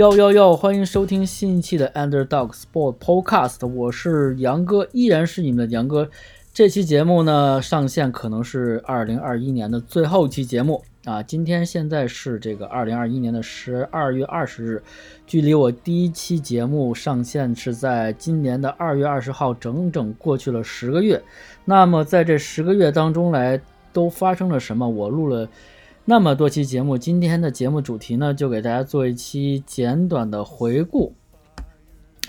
哟哟哟！欢迎收听新一期的 Underdog Sport Podcast，我是杨哥，依然是你们的杨哥。这期节目呢上线可能是二零二一年的最后一期节目啊。今天现在是这个二零二一年的十二月二十日，距离我第一期节目上线是在今年的二月二十号，整整过去了十个月。那么在这十个月当中来，都发生了什么？我录了。那么多期节目，今天的节目主题呢，就给大家做一期简短的回顾。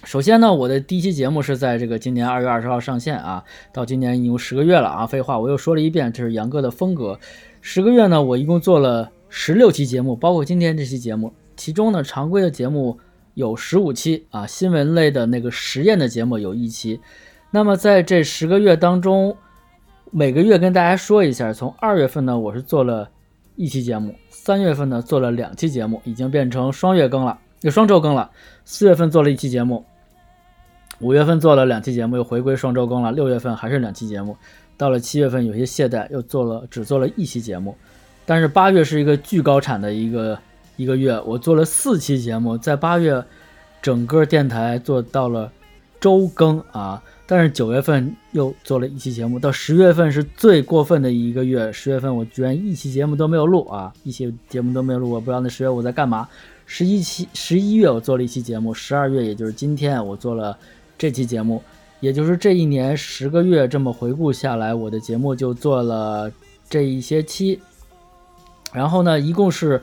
首先呢，我的第一期节目是在这个今年二月二十号上线啊，到今年已经十个月了啊。废话我又说了一遍，这是杨哥的风格。十个月呢，我一共做了十六期节目，包括今天这期节目。其中呢，常规的节目有十五期啊，新闻类的那个实验的节目有一期。那么在这十个月当中，每个月跟大家说一下，从二月份呢，我是做了。一期节目，三月份呢做了两期节目，已经变成双月更了，又双周更了。四月份做了一期节目，五月份做了两期节目，又回归双周更了。六月份还是两期节目，到了七月份有些懈怠，又做了只做了一期节目。但是八月是一个巨高产的一个一个月，我做了四期节目，在八月整个电台做到了周更啊。但是九月份又做了一期节目，到十月份是最过分的一个月。十月份我居然一期节目都没有录啊，一期节目都没有录，我不知道那十月我在干嘛。十一期十一月我做了一期节目，十二月也就是今天我做了这期节目，也就是这一年十个月这么回顾下来，我的节目就做了这一些期。然后呢，一共是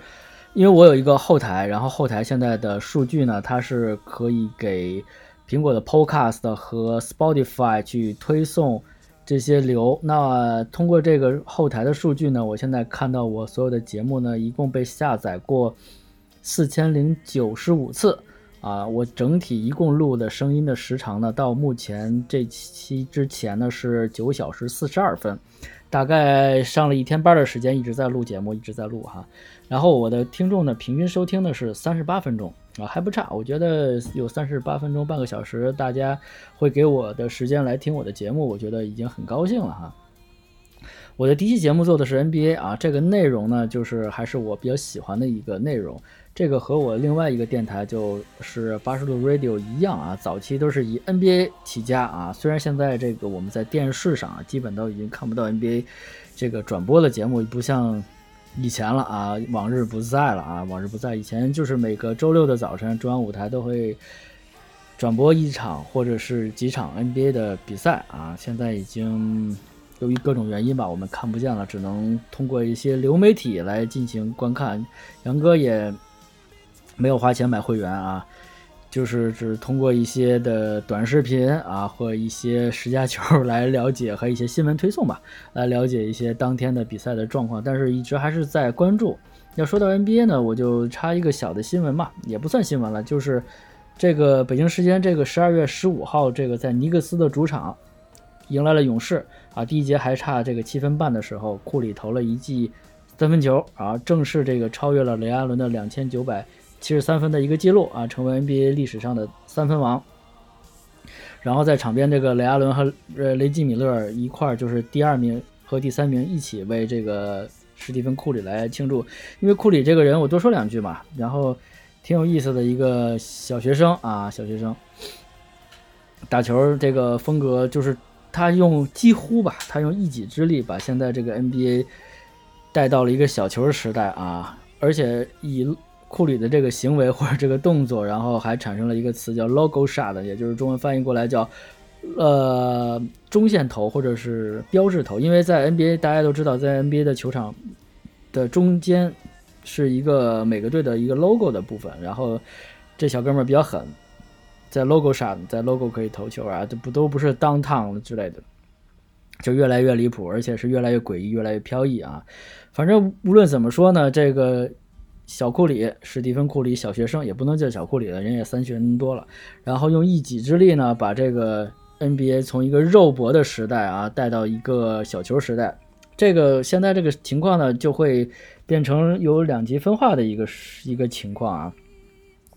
因为我有一个后台，然后后台现在的数据呢，它是可以给。苹果的 Podcast 和 Spotify 去推送这些流，那通过这个后台的数据呢，我现在看到我所有的节目呢，一共被下载过四千零九十五次啊，我整体一共录的声音的时长呢，到目前这期之前呢是九小时四十二分，大概上了一天班的时间，一直在录节目，一直在录哈，然后我的听众呢，平均收听的是三十八分钟。啊，还不差，我觉得有三十八分钟、半个小时，大家会给我的时间来听我的节目，我觉得已经很高兴了哈。我的第一期节目做的是 NBA 啊，这个内容呢，就是还是我比较喜欢的一个内容。这个和我另外一个电台就是八十度 Radio 一样啊，早期都是以 NBA 起家啊。虽然现在这个我们在电视上啊，基本都已经看不到 NBA 这个转播的节目，不像。以前了啊，往日不在了啊，往日不在。以前就是每个周六的早晨，中央舞台都会转播一场或者是几场 NBA 的比赛啊。现在已经由于各种原因吧，我们看不见了，只能通过一些流媒体来进行观看。杨哥也没有花钱买会员啊。就是只通过一些的短视频啊，或一些十佳球来了解和一些新闻推送吧，来了解一些当天的比赛的状况。但是一直还是在关注。要说到 NBA 呢，我就插一个小的新闻嘛，也不算新闻了，就是这个北京时间这个十二月十五号，这个在尼克斯的主场迎来了勇士啊。第一节还差这个七分半的时候，库里投了一记三分球啊，正式这个超越了雷阿伦的两千九百。七十三分的一个记录啊，成为 NBA 历史上的三分王。然后在场边，这个雷阿伦和呃雷吉米勒一块儿就是第二名和第三名一起为这个史蒂芬库里来庆祝。因为库里这个人，我多说两句嘛。然后挺有意思的一个小学生啊，小学生打球这个风格就是他用几乎吧，他用一己之力把现在这个 NBA 带到了一个小球时代啊，而且以。库里的这个行为或者这个动作，然后还产生了一个词叫 “logo shot”，也就是中文翻译过来叫呃中线投或者是标志投。因为在 NBA 大家都知道，在 NBA 的球场的中间是一个每个队的一个 logo 的部分。然后这小哥们儿比较狠，在 logo shot，在 logo 可以投球啊，这不都不是 downtown 之类的，就越来越离谱，而且是越来越诡异，越来越飘逸啊。反正无论怎么说呢，这个。小库里，史蒂芬库里，小学生也不能叫小库里了，人也三学年多了。然后用一己之力呢，把这个 NBA 从一个肉搏的时代啊带到一个小球时代。这个现在这个情况呢，就会变成有两极分化的一个一个情况啊。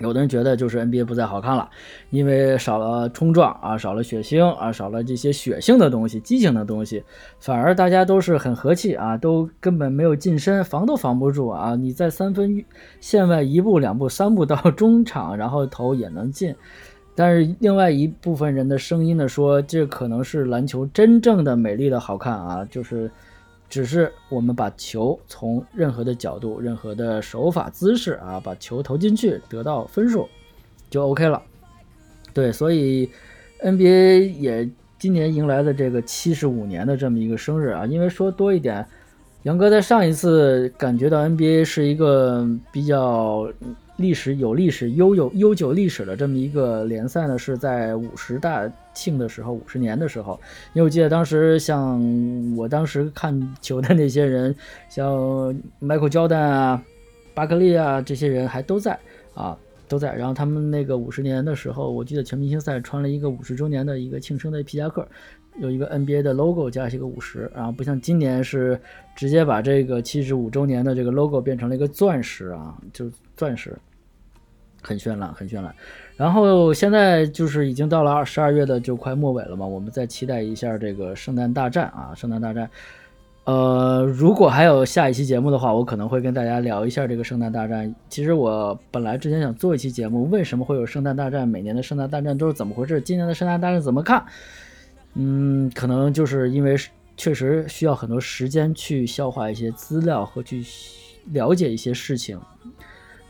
有的人觉得就是 NBA 不再好看了，因为少了冲撞啊，少了血腥啊，少了这些血性的东西、激情的东西，反而大家都是很和气啊，都根本没有近身，防都防不住啊！你在三分线外一步、两步、三步到中场，然后投也能进。但是另外一部分人的声音呢，说这可能是篮球真正的美丽的好看啊，就是。只是我们把球从任何的角度、任何的手法、姿势啊，把球投进去，得到分数就 OK 了。对，所以 NBA 也今年迎来了这个七十五年的这么一个生日啊。因为说多一点，杨哥在上一次感觉到 NBA 是一个比较。历史有历史悠有悠久历史的这么一个联赛呢，是在五十大庆的时候，五十年的时候，因为我记得当时像我当时看球的那些人，像 Michael Jordan 啊、巴克利啊这些人还都在啊，都在。然后他们那个五十年的时候，我记得全明星赛穿了一个五十周年的一个庆生的皮夹克，有一个 NBA 的 logo 加一个五十，然后不像今年是直接把这个七十五周年的这个 logo 变成了一个钻石啊，就钻石。很绚烂，很绚烂。然后现在就是已经到了二十二月的就快末尾了嘛，我们再期待一下这个圣诞大战啊，圣诞大战。呃，如果还有下一期节目的话，我可能会跟大家聊一下这个圣诞大战。其实我本来之前想做一期节目，为什么会有圣诞大战？每年的圣诞大战都是怎么回事？今年的圣诞大战怎么看？嗯，可能就是因为确实需要很多时间去消化一些资料和去了解一些事情。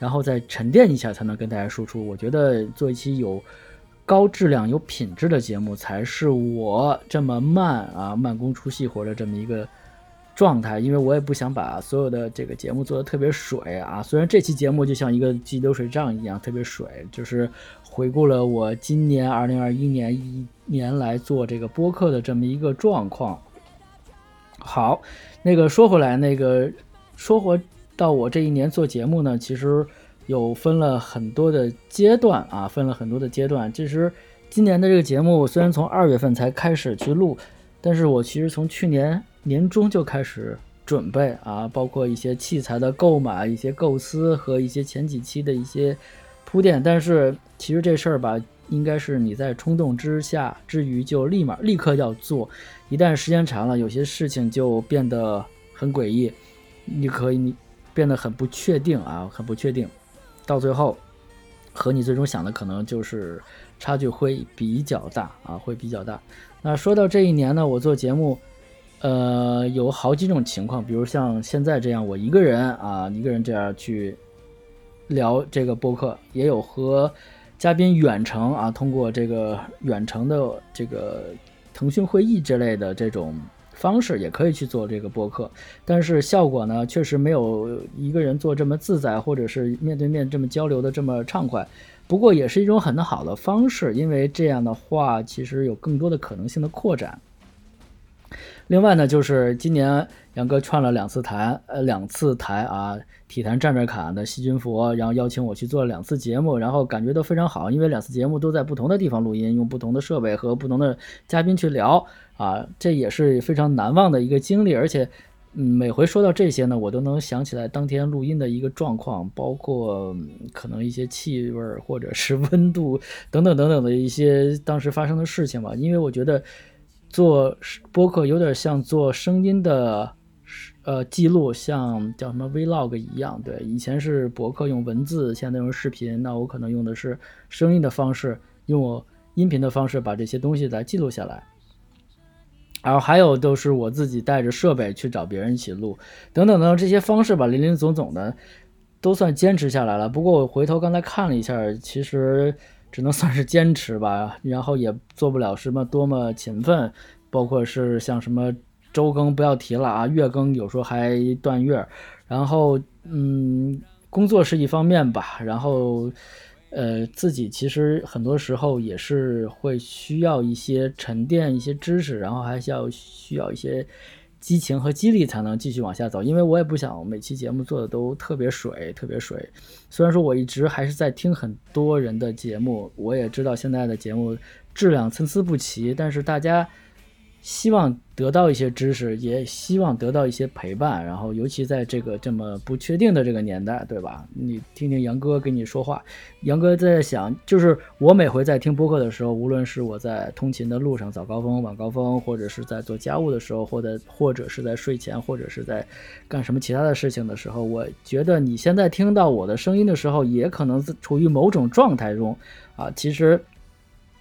然后再沉淀一下，才能跟大家输出。我觉得做一期有高质量、有品质的节目，才是我这么慢啊、慢工出细活的这么一个状态。因为我也不想把所有的这个节目做的特别水啊。虽然这期节目就像一个记流水账一样，特别水，就是回顾了我今年二零二一年一年来做这个播客的这么一个状况。好，那个说回来，那个说回。到我这一年做节目呢，其实有分了很多的阶段啊，分了很多的阶段。其实今年的这个节目虽然从二月份才开始去录，但是我其实从去年年中就开始准备啊，包括一些器材的购买、一些构思和一些前几期的一些铺垫。但是其实这事儿吧，应该是你在冲动之下之余就立马立刻要做，一旦时间长了，有些事情就变得很诡异。你可以你。变得很不确定啊，很不确定，到最后和你最终想的可能就是差距会比较大啊，会比较大。那说到这一年呢，我做节目，呃，有好几种情况，比如像现在这样，我一个人啊，一个人这样去聊这个播客，也有和嘉宾远程啊，通过这个远程的这个腾讯会议之类的这种。方式也可以去做这个播客，但是效果呢，确实没有一个人做这么自在，或者是面对面这么交流的这么畅快。不过也是一种很好的方式，因为这样的话，其实有更多的可能性的扩展。另外呢，就是今年杨哥串了两次台，呃，两次台啊，体坛站着侃的细菌佛，然后邀请我去做了两次节目，然后感觉都非常好，因为两次节目都在不同的地方录音，用不同的设备和不同的嘉宾去聊。啊，这也是非常难忘的一个经历，而且，嗯，每回说到这些呢，我都能想起来当天录音的一个状况，包括可能一些气味或者是温度等等等等的一些当时发生的事情吧。因为我觉得做播客有点像做声音的，呃，记录，像叫什么 vlog 一样。对，以前是博客用文字，现在用视频，那我可能用的是声音的方式，用我音频的方式把这些东西来记录下来。然后还有都是我自己带着设备去找别人一起录，等等等这些方式吧，林林总总的都算坚持下来了。不过我回头刚才看了一下，其实只能算是坚持吧，然后也做不了什么多么勤奋，包括是像什么周更不要提了啊，月更有时候还断月。然后嗯，工作是一方面吧，然后。呃，自己其实很多时候也是会需要一些沉淀一些知识，然后还需要需要一些激情和激励才能继续往下走。因为我也不想每期节目做的都特别水，特别水。虽然说我一直还是在听很多人的节目，我也知道现在的节目质量参差不齐，但是大家希望得到一些知识，也希望得到一些陪伴，然后尤其在这个这么不确定的这个年代，对吧？你听听杨哥跟你说话，杨哥在想，就是我每回在听播客的时候，无论是我在通勤的路上早高峰、晚高峰，或者是在做家务的时候，或者或者是在睡前，或者是在干什么其他的事情的时候，我觉得你现在听到我的声音的时候，也可能处于某种状态中啊。其实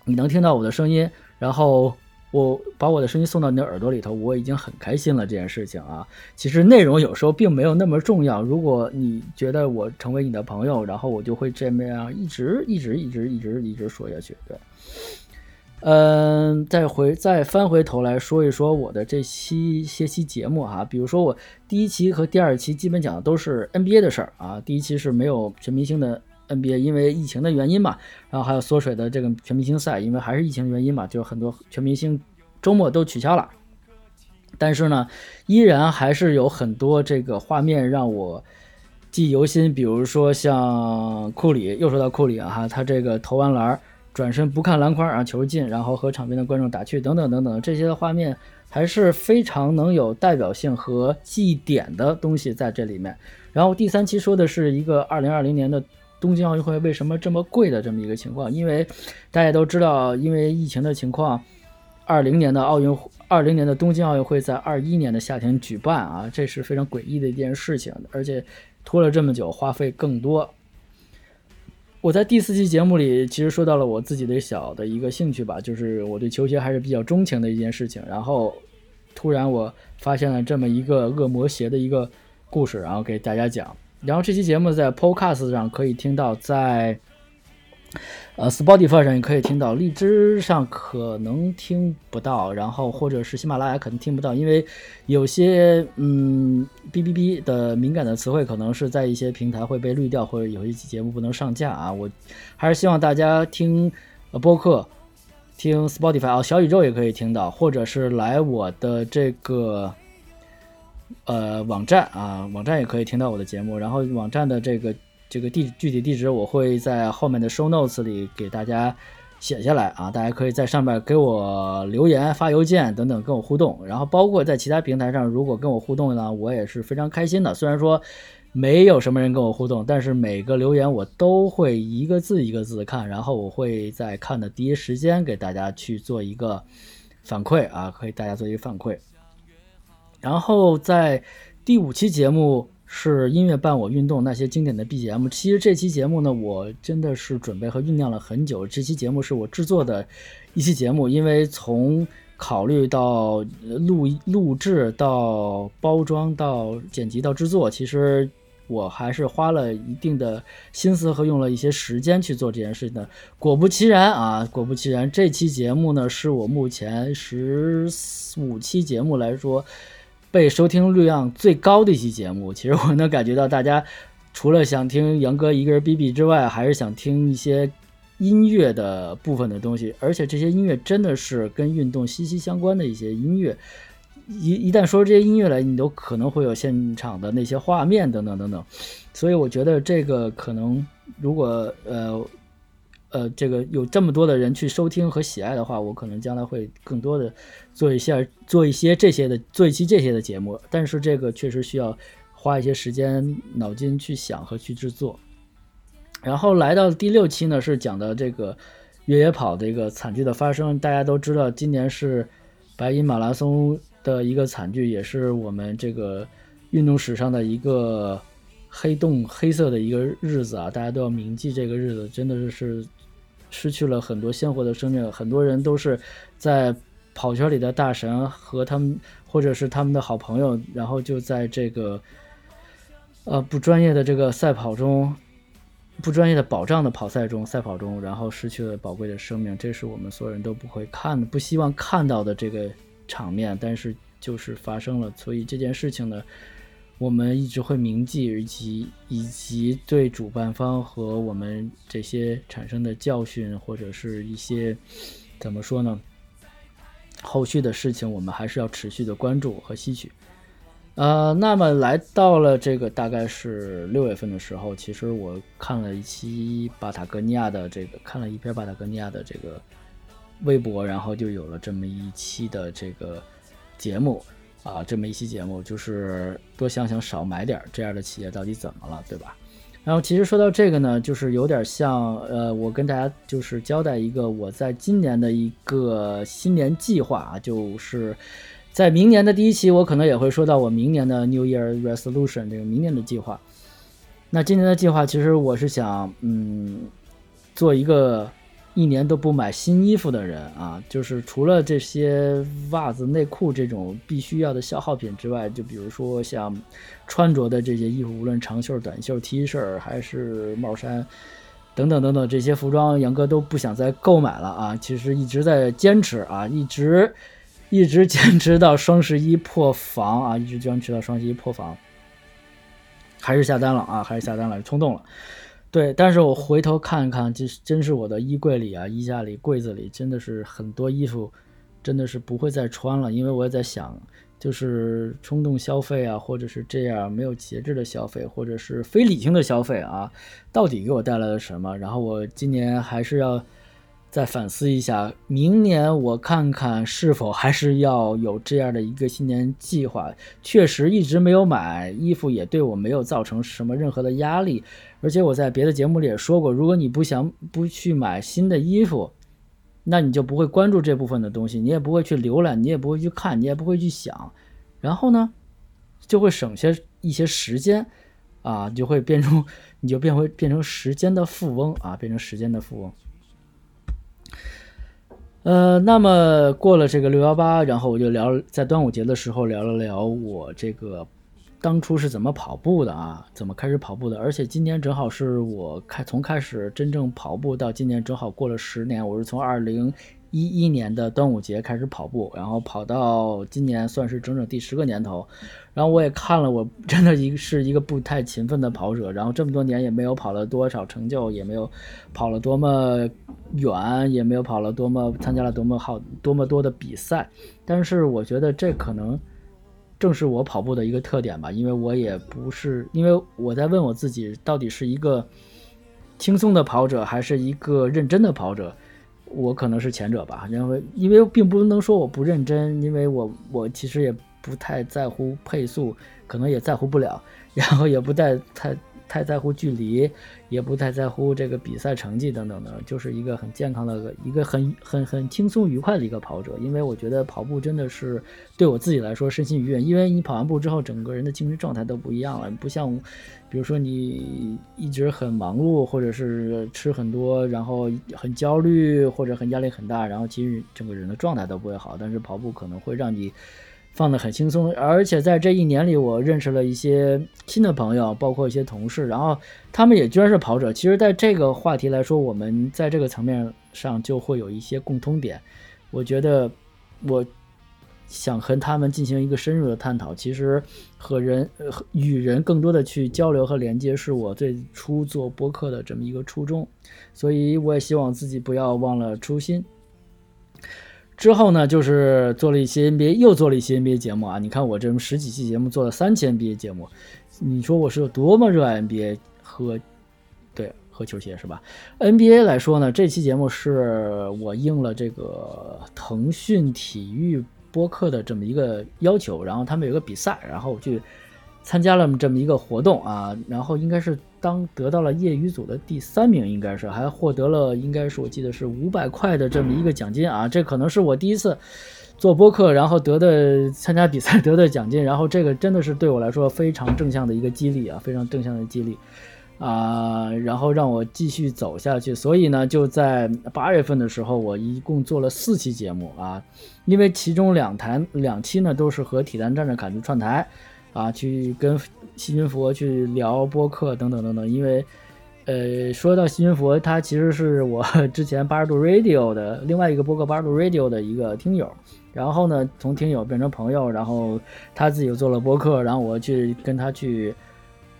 你能听到我的声音，然后。我把我的声音送到你的耳朵里头，我已经很开心了。这件事情啊，其实内容有时候并没有那么重要。如果你觉得我成为你的朋友，然后我就会这么样一直一直一直一直一直说下去。对，嗯，再回再翻回头来说一说我的这期些期节目哈，比如说我第一期和第二期基本讲的都是 NBA 的事儿啊。第一期是没有全明星的 NBA，因为疫情的原因嘛。然后还有缩水的这个全明星赛，因为还是疫情原因嘛，就很多全明星周末都取消了。但是呢，依然还是有很多这个画面让我记忆犹新，比如说像库里，又说到库里啊，他这个投完篮儿，转身不看篮筐啊，球进，然后和场边的观众打趣等等等等，这些的画面还是非常能有代表性和记忆点的东西在这里面。然后第三期说的是一个二零二零年的。东京奥运会为什么这么贵的这么一个情况？因为大家都知道，因为疫情的情况，二零年的奥运，二零年的东京奥运会在二一年的夏天举办啊，这是非常诡异的一件事情，而且拖了这么久，花费更多。我在第四期节目里其实说到了我自己的小的一个兴趣吧，就是我对球鞋还是比较钟情的一件事情。然后突然我发现了这么一个恶魔鞋的一个故事，然后给大家讲。然后这期节目在 Podcast 上可以听到，在呃 Spotify 上也可以听到，荔枝上可能听不到，然后或者是喜马拉雅可能听不到，因为有些嗯哔哔哔的敏感的词汇可能是在一些平台会被滤掉，或者有一期节目不能上架啊。我还是希望大家听呃播客，听 Spotify 啊，小宇宙也可以听到，或者是来我的这个。呃，网站啊，网站也可以听到我的节目。然后网站的这个这个地具体地址，我会在后面的 show notes 里给大家写下来啊。大家可以在上面给我留言、发邮件等等跟我互动。然后包括在其他平台上，如果跟我互动呢，我也是非常开心的。虽然说没有什么人跟我互动，但是每个留言我都会一个字一个字看，然后我会在看的第一时间给大家去做一个反馈啊，可以大家做一个反馈。然后在第五期节目是音乐伴我运动那些经典的 BGM。其实这期节目呢，我真的是准备和酝酿了很久。这期节目是我制作的一期节目，因为从考虑到录录制到包装到剪辑到制作，其实我还是花了一定的心思和用了一些时间去做这件事情的。果不其然啊，果不其然，这期节目呢是我目前十五期节目来说。被收听率量最高的一期节目，其实我能感觉到大家除了想听杨哥一个人哔哔之外，还是想听一些音乐的部分的东西，而且这些音乐真的是跟运动息息相关的一些音乐。一一旦说出这些音乐来，你都可能会有现场的那些画面等等等等。所以我觉得这个可能，如果呃。呃，这个有这么多的人去收听和喜爱的话，我可能将来会更多的做一下做一些这些的做一期这些的节目。但是这个确实需要花一些时间脑筋去想和去制作。然后来到第六期呢，是讲的这个越野跑的一个惨剧的发生。大家都知道，今年是白银马拉松的一个惨剧，也是我们这个运动史上的一个黑洞、黑色的一个日子啊！大家都要铭记这个日子，真的是是。失去了很多鲜活的生命，很多人都是在跑圈里的大神和他们，或者是他们的好朋友，然后就在这个呃不专业的这个赛跑中，不专业的保障的跑赛中，赛跑中，然后失去了宝贵的生命，这是我们所有人都不会看、不希望看到的这个场面，但是就是发生了，所以这件事情呢。我们一直会铭记，以及以及对主办方和我们这些产生的教训，或者是一些怎么说呢？后续的事情，我们还是要持续的关注和吸取。呃，那么来到了这个大概是六月份的时候，其实我看了一期巴塔哥尼亚的这个，看了一篇巴塔哥尼亚的这个微博，然后就有了这么一期的这个节目啊，这么一期节目就是多想想少买点，这样的企业到底怎么了，对吧？然后其实说到这个呢，就是有点像呃，我跟大家就是交代一个我在今年的一个新年计划啊，就是在明年的第一期，我可能也会说到我明年的 New Year Resolution 这个明年的计划。那今年的计划其实我是想，嗯，做一个。一年都不买新衣服的人啊，就是除了这些袜子、内裤这种必须要的消耗品之外，就比如说像穿着的这些衣服，无论长袖、短袖、T 恤还是帽衫等等等等这些服装，杨哥都不想再购买了啊。其实一直在坚持啊，一直一直坚持到双十一破防啊，一直坚持到双十一破防，还是下单了啊，还是下单了，冲动了。对，但是我回头看看，这真是我的衣柜里啊，衣架里、柜子里，真的是很多衣服，真的是不会再穿了。因为我也在想，就是冲动消费啊，或者是这样没有节制的消费，或者是非理性的消费啊，到底给我带来了什么？然后我今年还是要。再反思一下，明年我看看是否还是要有这样的一个新年计划。确实一直没有买衣服，也对我没有造成什么任何的压力。而且我在别的节目里也说过，如果你不想不去买新的衣服，那你就不会关注这部分的东西，你也不会去浏览，你也不会去看，你也不会去想，然后呢，就会省些一些时间，啊，就会变成你就变回变成时间的富翁啊，变成时间的富翁。呃，那么过了这个六幺八，然后我就聊，在端午节的时候聊了聊我这个当初是怎么跑步的啊，怎么开始跑步的，而且今年正好是我开从开始真正跑步到今年正好过了十年，我是从二零。一一年的端午节开始跑步，然后跑到今年算是整整第十个年头。然后我也看了，我真的一是一个不太勤奋的跑者。然后这么多年也没有跑了多少成就，也没有跑了多么远，也没有跑了多么参加了多么好多么多的比赛。但是我觉得这可能正是我跑步的一个特点吧，因为我也不是因为我在问我自己，到底是一个轻松的跑者，还是一个认真的跑者。我可能是前者吧，因为因为并不能说我不认真，因为我我其实也不太在乎配速，可能也在乎不了，然后也不太太。太在乎距离，也不太在乎这个比赛成绩等等的，就是一个很健康的一个很很很轻松愉快的一个跑者。因为我觉得跑步真的是对我自己来说身心愉悦，因为你跑完步之后，整个人的精神状态都不一样了，不像比如说你一直很忙碌，或者是吃很多，然后很焦虑或者很压力很大，然后其实整个人的状态都不会好。但是跑步可能会让你。放得很轻松，而且在这一年里，我认识了一些新的朋友，包括一些同事，然后他们也居然是跑者。其实，在这个话题来说，我们在这个层面上就会有一些共通点。我觉得，我想和他们进行一个深入的探讨。其实，和人、与人更多的去交流和连接，是我最初做播客的这么一个初衷。所以，我也希望自己不要忘了初心。之后呢，就是做了一些 NBA，又做了一些 NBA 节目啊。你看我这十几期节目，做了三期 NBA 节目，你说我是有多么热爱 NBA 和对和球鞋是吧？NBA 来说呢，这期节目是我应了这个腾讯体育播客的这么一个要求，然后他们有个比赛，然后我去参加了这么一个活动啊，然后应该是。当得到了业余组的第三名，应该是还获得了，应该是我记得是五百块的这么一个奖金啊，这可能是我第一次做播客，然后得的参加比赛 得的奖金，然后这个真的是对我来说非常正向的一个激励啊，非常正向的激励啊，然后让我继续走下去。所以呢，就在八月份的时候，我一共做了四期节目啊，因为其中两台两期呢都是和体坛站着侃子串台。啊，去跟西君佛去聊播客等等等等，因为，呃，说到西君佛，他其实是我之前八十度 Radio 的另外一个播客八十度 Radio 的一个听友，然后呢，从听友变成朋友，然后他自己又做了播客，然后我去跟他去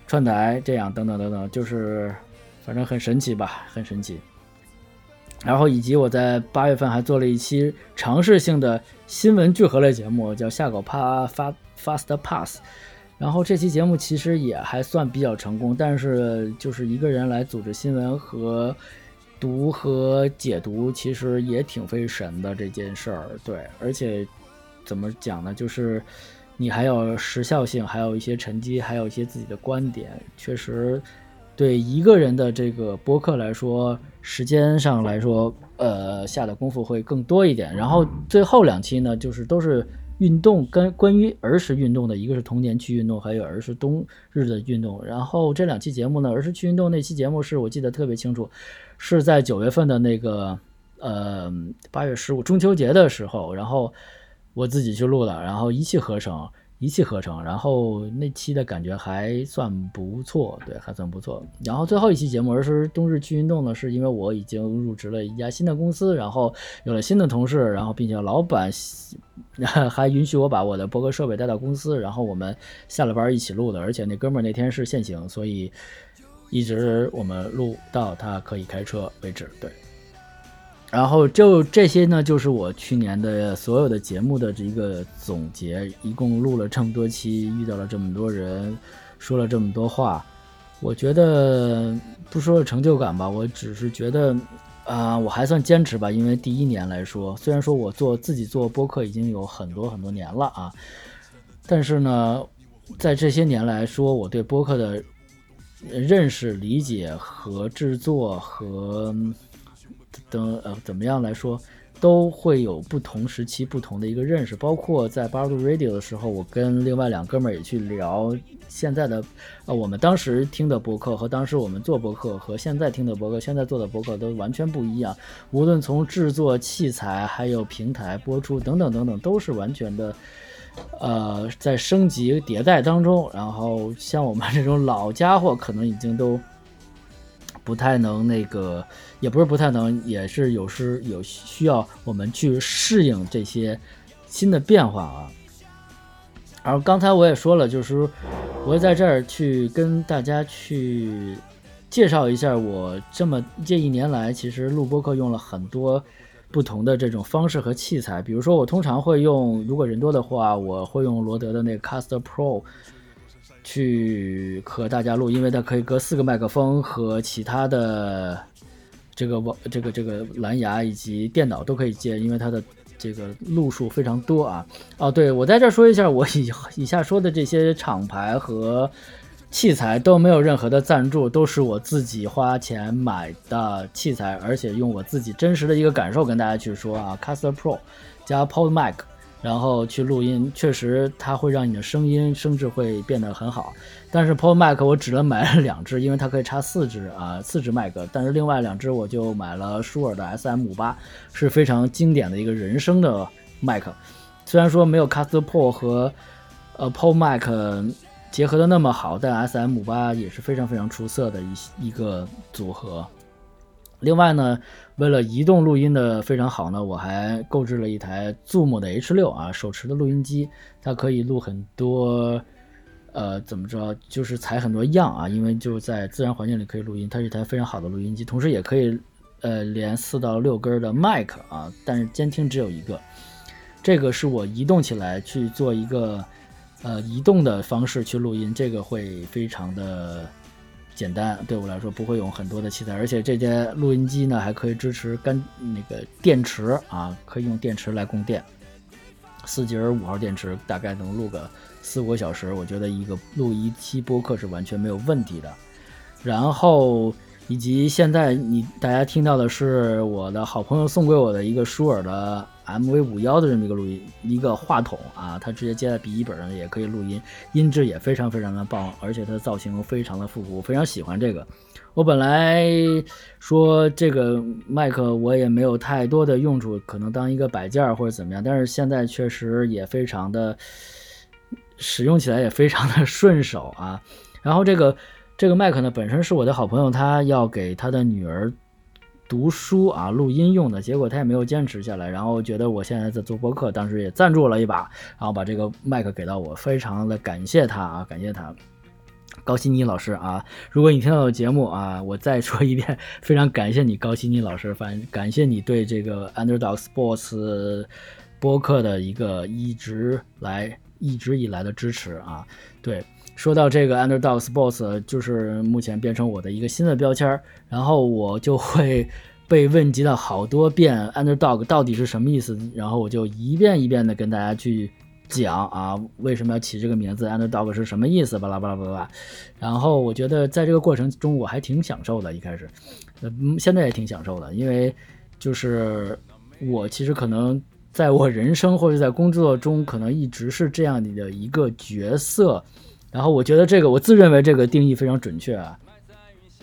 串台，这样等等等等，就是反正很神奇吧，很神奇。然后以及我在八月份还做了一期尝试性的新闻聚合类节目，叫下狗趴发。Fast Pass，然后这期节目其实也还算比较成功，但是就是一个人来组织新闻和读和解读其实也挺费神的这件事儿，对，而且怎么讲呢？就是你还有时效性，还有一些沉积，还有一些自己的观点，确实对一个人的这个播客来说，时间上来说，呃，下的功夫会更多一点。然后最后两期呢，就是都是。运动跟关于儿时运动的一个是童年期运动，还有儿时冬日的运动。然后这两期节目呢，儿时去运动那期节目是我记得特别清楚，是在九月份的那个呃八月十五中秋节的时候，然后我自己去录的，然后一气呵成。一气呵成，然后那期的感觉还算不错，对，还算不错。然后最后一期节目，而是冬日去运动呢，是因为我已经入职了一家新的公司，然后有了新的同事，然后并且老板 还允许我把我的播客设备带到公司，然后我们下了班一起录的，而且那哥们儿那天是限行，所以一直我们录到他可以开车为止，对。然后就这些呢，就是我去年的所有的节目的这一个总结。一共录了这么多期，遇到了这么多人，说了这么多话，我觉得不说成就感吧，我只是觉得，啊，我还算坚持吧。因为第一年来说，虽然说我做自己做播客已经有很多很多年了啊，但是呢，在这些年来说，我对播客的认识、理解和制作和。等呃，怎么样来说，都会有不同时期不同的一个认识。包括在八度 Radio 的时候，我跟另外两哥们儿也去聊现在的，呃，我们当时听的博客和当时我们做博客和现在听的博客，现在做的博客都完全不一样。无论从制作器材，还有平台播出等等等等，都是完全的，呃，在升级迭代当中。然后像我们这种老家伙，可能已经都。不太能那个，也不是不太能，也是有时有需要我们去适应这些新的变化啊。而刚才我也说了，就是我会在这儿去跟大家去介绍一下我这么这一年来，其实录播课用了很多不同的这种方式和器材。比如说，我通常会用，如果人多的话，我会用罗德的那个 Caster Pro。去和大家录，因为它可以隔四个麦克风和其他的这个网、这个这个蓝牙以及电脑都可以接，因为它的这个路数非常多啊。哦，对我在这说一下，我以以下说的这些厂牌和器材都没有任何的赞助，都是我自己花钱买的器材，而且用我自己真实的一个感受跟大家去说啊，Caster Pro 加 Pod Mic。然后去录音，确实它会让你的声音声质会变得很好。但是 Pro Mac 我只能买了两只，因为它可以插四支啊，四支麦克。但是另外两只我就买了舒尔的 SM 五八，是非常经典的一个人声的麦克。虽然说没有 Caster Pro 和呃 Pro Mac 结合的那么好，但 SM 五八也是非常非常出色的一一个组合。另外呢，为了移动录音的非常好呢，我还购置了一台 Zoom 的 H 六啊手持的录音机，它可以录很多，呃，怎么着，就是采很多样啊，因为就在自然环境里可以录音，它是一台非常好的录音机，同时也可以，呃，连四到六根的麦克啊，但是监听只有一个，这个是我移动起来去做一个，呃，移动的方式去录音，这个会非常的。简单，对我来说不会用很多的器材，而且这台录音机呢还可以支持干那个电池啊，可以用电池来供电，四节五号电池大概能录个四五个小时，我觉得一个录一期播客是完全没有问题的。然后以及现在你大家听到的是我的好朋友送给我的一个舒尔的。M V 五幺的这么一个录音一个话筒啊，它直接接在笔记本上也可以录音，音质也非常非常的棒，而且它的造型非常的复古，我非常喜欢这个。我本来说这个麦克我也没有太多的用处，可能当一个摆件或者怎么样，但是现在确实也非常的使用起来也非常的顺手啊。然后这个这个麦克呢，本身是我的好朋友，他要给他的女儿。读书啊，录音用的，结果他也没有坚持下来，然后觉得我现在在做播客，当时也赞助了一把，然后把这个麦克给到我，非常的感谢他啊，感谢他，高希妮老师啊，如果你听到节目啊，我再说一遍，非常感谢你高希妮老师，反感谢你对这个 Underdog Sports 播客的一个一直来一直以来的支持啊，对。说到这个 Underdog Sports，就是目前变成我的一个新的标签儿，然后我就会 被问及到好多遍 Underdog 到底是什么意思，然后我就一遍一遍的跟大家去讲啊，为什么要起这个名字，Underdog 是什么意思，巴拉巴拉巴拉。然后我觉得在这个过程中我还挺享受的，一开始，嗯，现在也挺享受的，因为就是我其实可能在我人生或者在工作中，可能一直是这样的一个角色。然后我觉得这个，我自认为这个定义非常准确啊，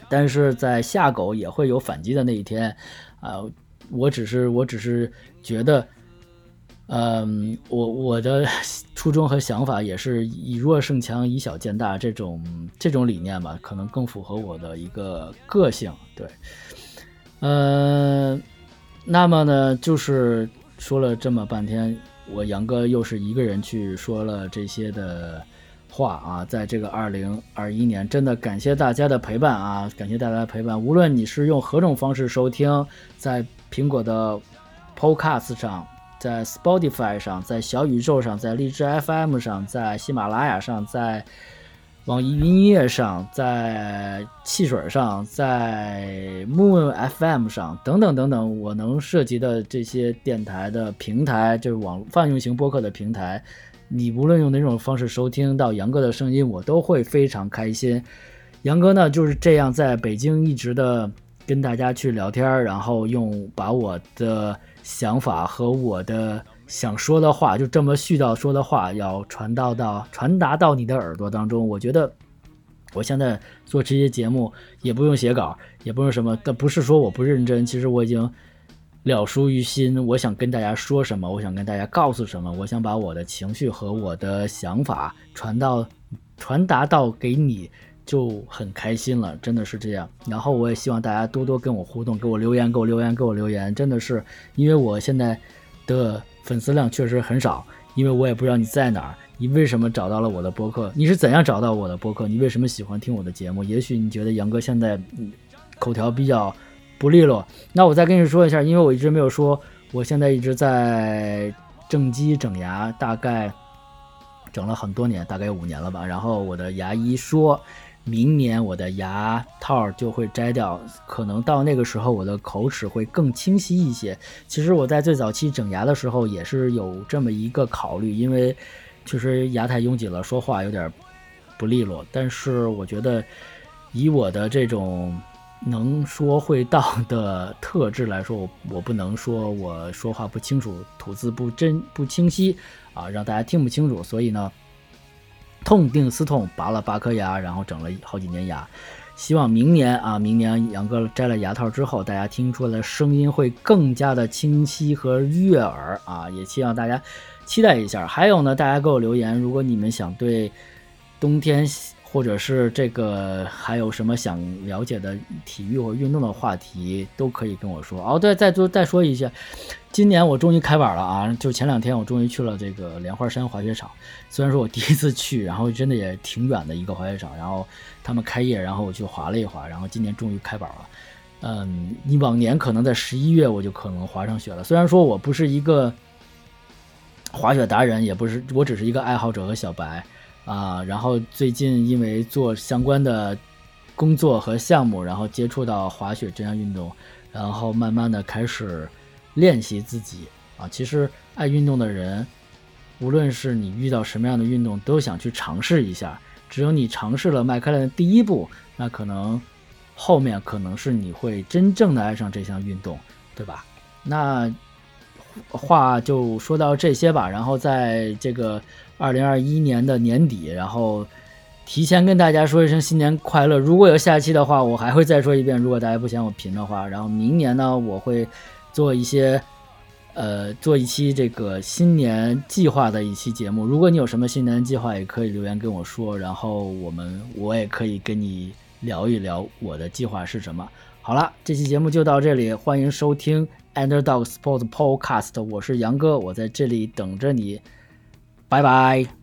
但是在下狗也会有反击的那一天，啊，我只是我只是觉得，嗯，我我的初衷和想法也是以弱胜强，以小见大这种这种理念吧，可能更符合我的一个个性，对，嗯，那么呢，就是说了这么半天，我杨哥又是一个人去说了这些的。话啊，在这个二零二一年，真的感谢大家的陪伴啊！感谢大家的陪伴。无论你是用何种方式收听，在苹果的 Podcast 上，在 Spotify 上，在小宇宙上，在荔枝 FM 上，在喜马拉雅上，在网易云音乐上，在汽水上，在 Moon FM 上，等等等等，我能涉及的这些电台的平台，就是网泛用型播客的平台。你无论用哪种方式收听到杨哥的声音，我都会非常开心。杨哥呢就是这样在北京一直的跟大家去聊天，然后用把我的想法和我的想说的话，就这么絮叨说的话，要传到到传达到你的耳朵当中。我觉得我现在做这些节目也不用写稿，也不用什么，但不是说我不认真，其实我已经。了熟于心，我想跟大家说什么，我想跟大家告诉什么，我想把我的情绪和我的想法传到、传达到给你，就很开心了，真的是这样。然后我也希望大家多多跟我互动，给我留言，给我留言，给我留言，真的是，因为我现在的粉丝量确实很少，因为我也不知道你在哪儿，你为什么找到了我的播客，你是怎样找到我的播客，你为什么喜欢听我的节目？也许你觉得杨哥现在口条比较。不利落，那我再跟你说一下，因为我一直没有说，我现在一直在正畸整牙，大概整了很多年，大概五年了吧。然后我的牙医说，明年我的牙套就会摘掉，可能到那个时候我的口齿会更清晰一些。其实我在最早期整牙的时候也是有这么一个考虑，因为确实牙太拥挤了，说话有点不利落。但是我觉得以我的这种。能说会道的特质来说，我我不能说我说话不清楚，吐字不真不清晰啊，让大家听不清楚。所以呢，痛定思痛，拔了八颗牙，然后整了好几年牙。希望明年啊，明年杨哥摘了牙套之后，大家听出来的声音会更加的清晰和悦耳啊。也希望大家期待一下。还有呢，大家给我留言，如果你们想对冬天。或者是这个还有什么想了解的体育或运动的话题，都可以跟我说哦。对，再多再说一下，今年我终于开板了啊！就前两天我终于去了这个莲花山滑雪场，虽然说我第一次去，然后真的也挺远的一个滑雪场，然后他们开业，然后我去滑了一滑，然后今年终于开板了。嗯，你往年可能在十一月我就可能滑上雪了，虽然说我不是一个滑雪达人，也不是，我只是一个爱好者和小白。啊，然后最近因为做相关的工作和项目，然后接触到滑雪这项运动，然后慢慢的开始练习自己啊。其实爱运动的人，无论是你遇到什么样的运动，都想去尝试一下。只有你尝试了迈开了第一步，那可能后面可能是你会真正的爱上这项运动，对吧？那话就说到这些吧，然后在这个。二零二一年的年底，然后提前跟大家说一声新年快乐。如果有下期的话，我还会再说一遍。如果大家不嫌我贫的话，然后明年呢，我会做一些，呃，做一期这个新年计划的一期节目。如果你有什么新年计划，也可以留言跟我说，然后我们我也可以跟你聊一聊我的计划是什么。好了，这期节目就到这里，欢迎收听 Underdog Sports Podcast，我是杨哥，我在这里等着你。拜拜。